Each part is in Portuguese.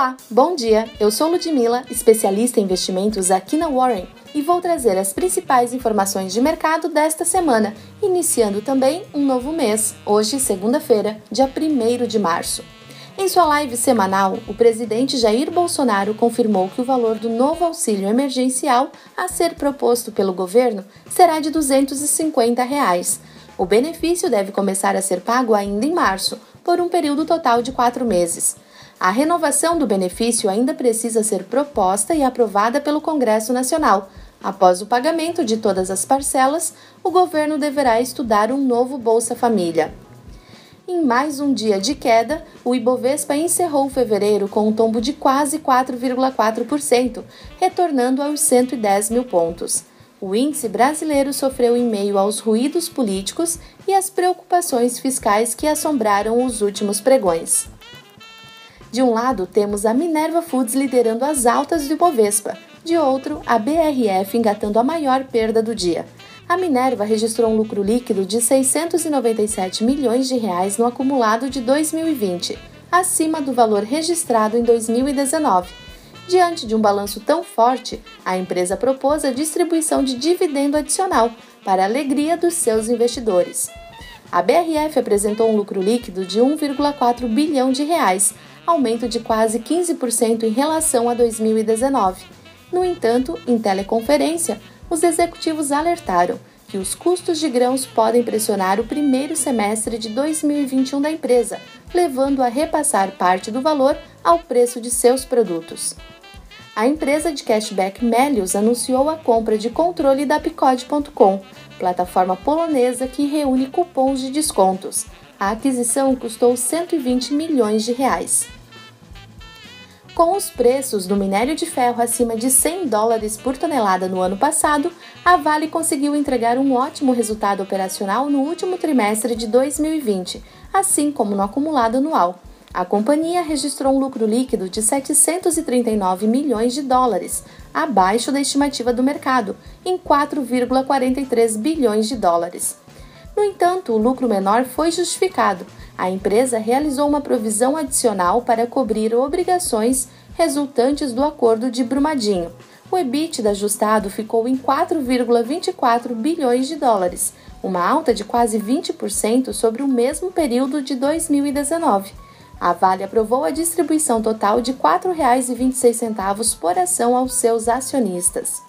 Olá, bom dia. Eu sou Ludmila, especialista em investimentos aqui na Warren e vou trazer as principais informações de mercado desta semana, iniciando também um novo mês, hoje, segunda-feira, dia 1 de março. Em sua live semanal, o presidente Jair Bolsonaro confirmou que o valor do novo auxílio emergencial a ser proposto pelo governo será de 250 reais. O benefício deve começar a ser pago ainda em março, por um período total de quatro meses. A renovação do benefício ainda precisa ser proposta e aprovada pelo Congresso Nacional, Após o pagamento de todas as parcelas, o governo deverá estudar um novo Bolsa Família. Em mais um dia de queda, o Ibovespa encerrou fevereiro com um tombo de quase 4,4%, retornando aos 110 mil pontos. O índice brasileiro sofreu em meio aos ruídos políticos e às preocupações fiscais que assombraram os últimos pregões. De um lado, temos a Minerva Foods liderando as altas do Ibovespa, de outro, a BRF engatando a maior perda do dia. A Minerva registrou um lucro líquido de 697 milhões de reais no acumulado de 2020, acima do valor registrado em 2019. Diante de um balanço tão forte, a empresa propôs a distribuição de dividendo adicional para a alegria dos seus investidores. A BRF apresentou um lucro líquido de 1,4 bilhão de reais, aumento de quase 15% em relação a 2019 no entanto, em teleconferência, os executivos alertaram que os custos de grãos podem pressionar o primeiro semestre de 2021 da empresa, levando a repassar parte do valor ao preço de seus produtos. A empresa de cashback Melius anunciou a compra de controle da Picode.com, plataforma polonesa que reúne cupons de descontos. A aquisição custou 120 milhões de reais. Com os preços do minério de ferro acima de 100 dólares por tonelada no ano passado, a Vale conseguiu entregar um ótimo resultado operacional no último trimestre de 2020, assim como no acumulado anual. A companhia registrou um lucro líquido de 739 milhões de dólares, abaixo da estimativa do mercado, em 4,43 bilhões de dólares. No entanto, o lucro menor foi justificado a empresa realizou uma provisão adicional para cobrir obrigações resultantes do acordo de Brumadinho. O EBITDA ajustado ficou em 4,24 bilhões de dólares, uma alta de quase 20% sobre o mesmo período de 2019. A Vale aprovou a distribuição total de R$ 4,26 por ação aos seus acionistas.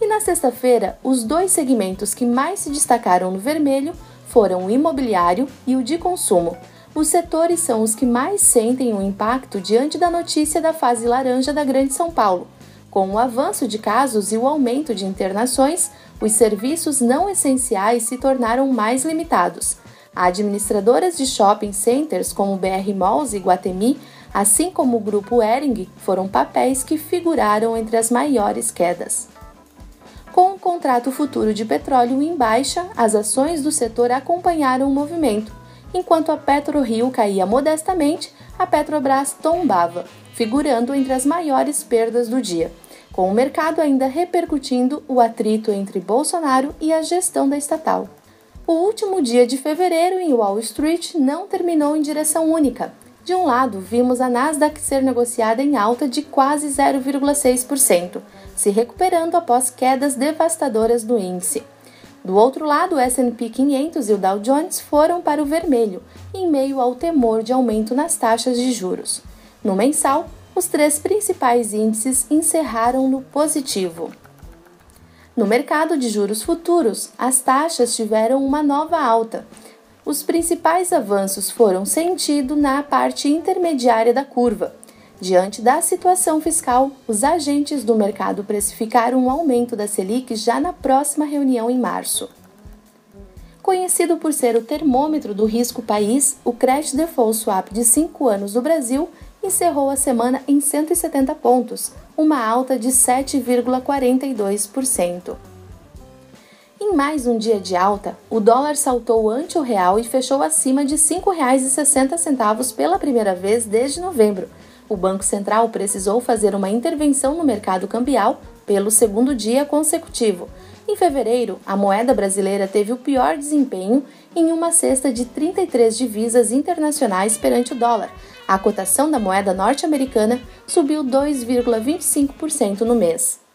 E na sexta-feira, os dois segmentos que mais se destacaram no vermelho foram o imobiliário e o de consumo. Os setores são os que mais sentem o impacto diante da notícia da fase laranja da Grande São Paulo. Com o avanço de casos e o aumento de internações, os serviços não essenciais se tornaram mais limitados. Administradoras de shopping centers como BR Malls e Guatemi, assim como o grupo Ering, foram papéis que figuraram entre as maiores quedas. Com o contrato futuro de petróleo em baixa, as ações do setor acompanharam o movimento. Enquanto a PetroRio caía modestamente, a Petrobras tombava, figurando entre as maiores perdas do dia, com o mercado ainda repercutindo o atrito entre Bolsonaro e a gestão da estatal. O último dia de fevereiro em Wall Street não terminou em direção única. De um lado, vimos a Nasdaq ser negociada em alta de quase 0,6%, se recuperando após quedas devastadoras do índice. Do outro lado, o S&P 500 e o Dow Jones foram para o vermelho, em meio ao temor de aumento nas taxas de juros. No mensal, os três principais índices encerraram no positivo. No mercado de juros futuros, as taxas tiveram uma nova alta, os principais avanços foram sentidos na parte intermediária da curva. Diante da situação fiscal, os agentes do mercado precificaram um aumento da Selic já na próxima reunião em março. Conhecido por ser o termômetro do risco país, o Credit Default Swap de 5 anos do Brasil encerrou a semana em 170 pontos, uma alta de 7,42%. Em mais um dia de alta, o dólar saltou ante o real e fechou acima de R$ 5,60 pela primeira vez desde novembro. O Banco Central precisou fazer uma intervenção no mercado cambial pelo segundo dia consecutivo. Em fevereiro, a moeda brasileira teve o pior desempenho em uma cesta de 33 divisas internacionais perante o dólar. A cotação da moeda norte-americana subiu 2,25% no mês.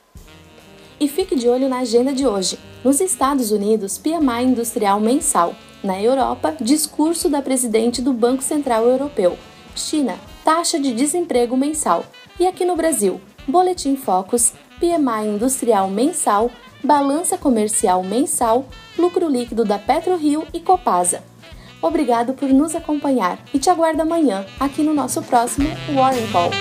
E fique de olho na agenda de hoje. Nos Estados Unidos, PMI industrial mensal. Na Europa, discurso da presidente do Banco Central Europeu. China, taxa de desemprego mensal. E aqui no Brasil, Boletim Focus, PMI industrial mensal, balança comercial mensal, lucro líquido da PetroRio e Copasa. Obrigado por nos acompanhar e te aguardo amanhã aqui no nosso próximo Warren Call.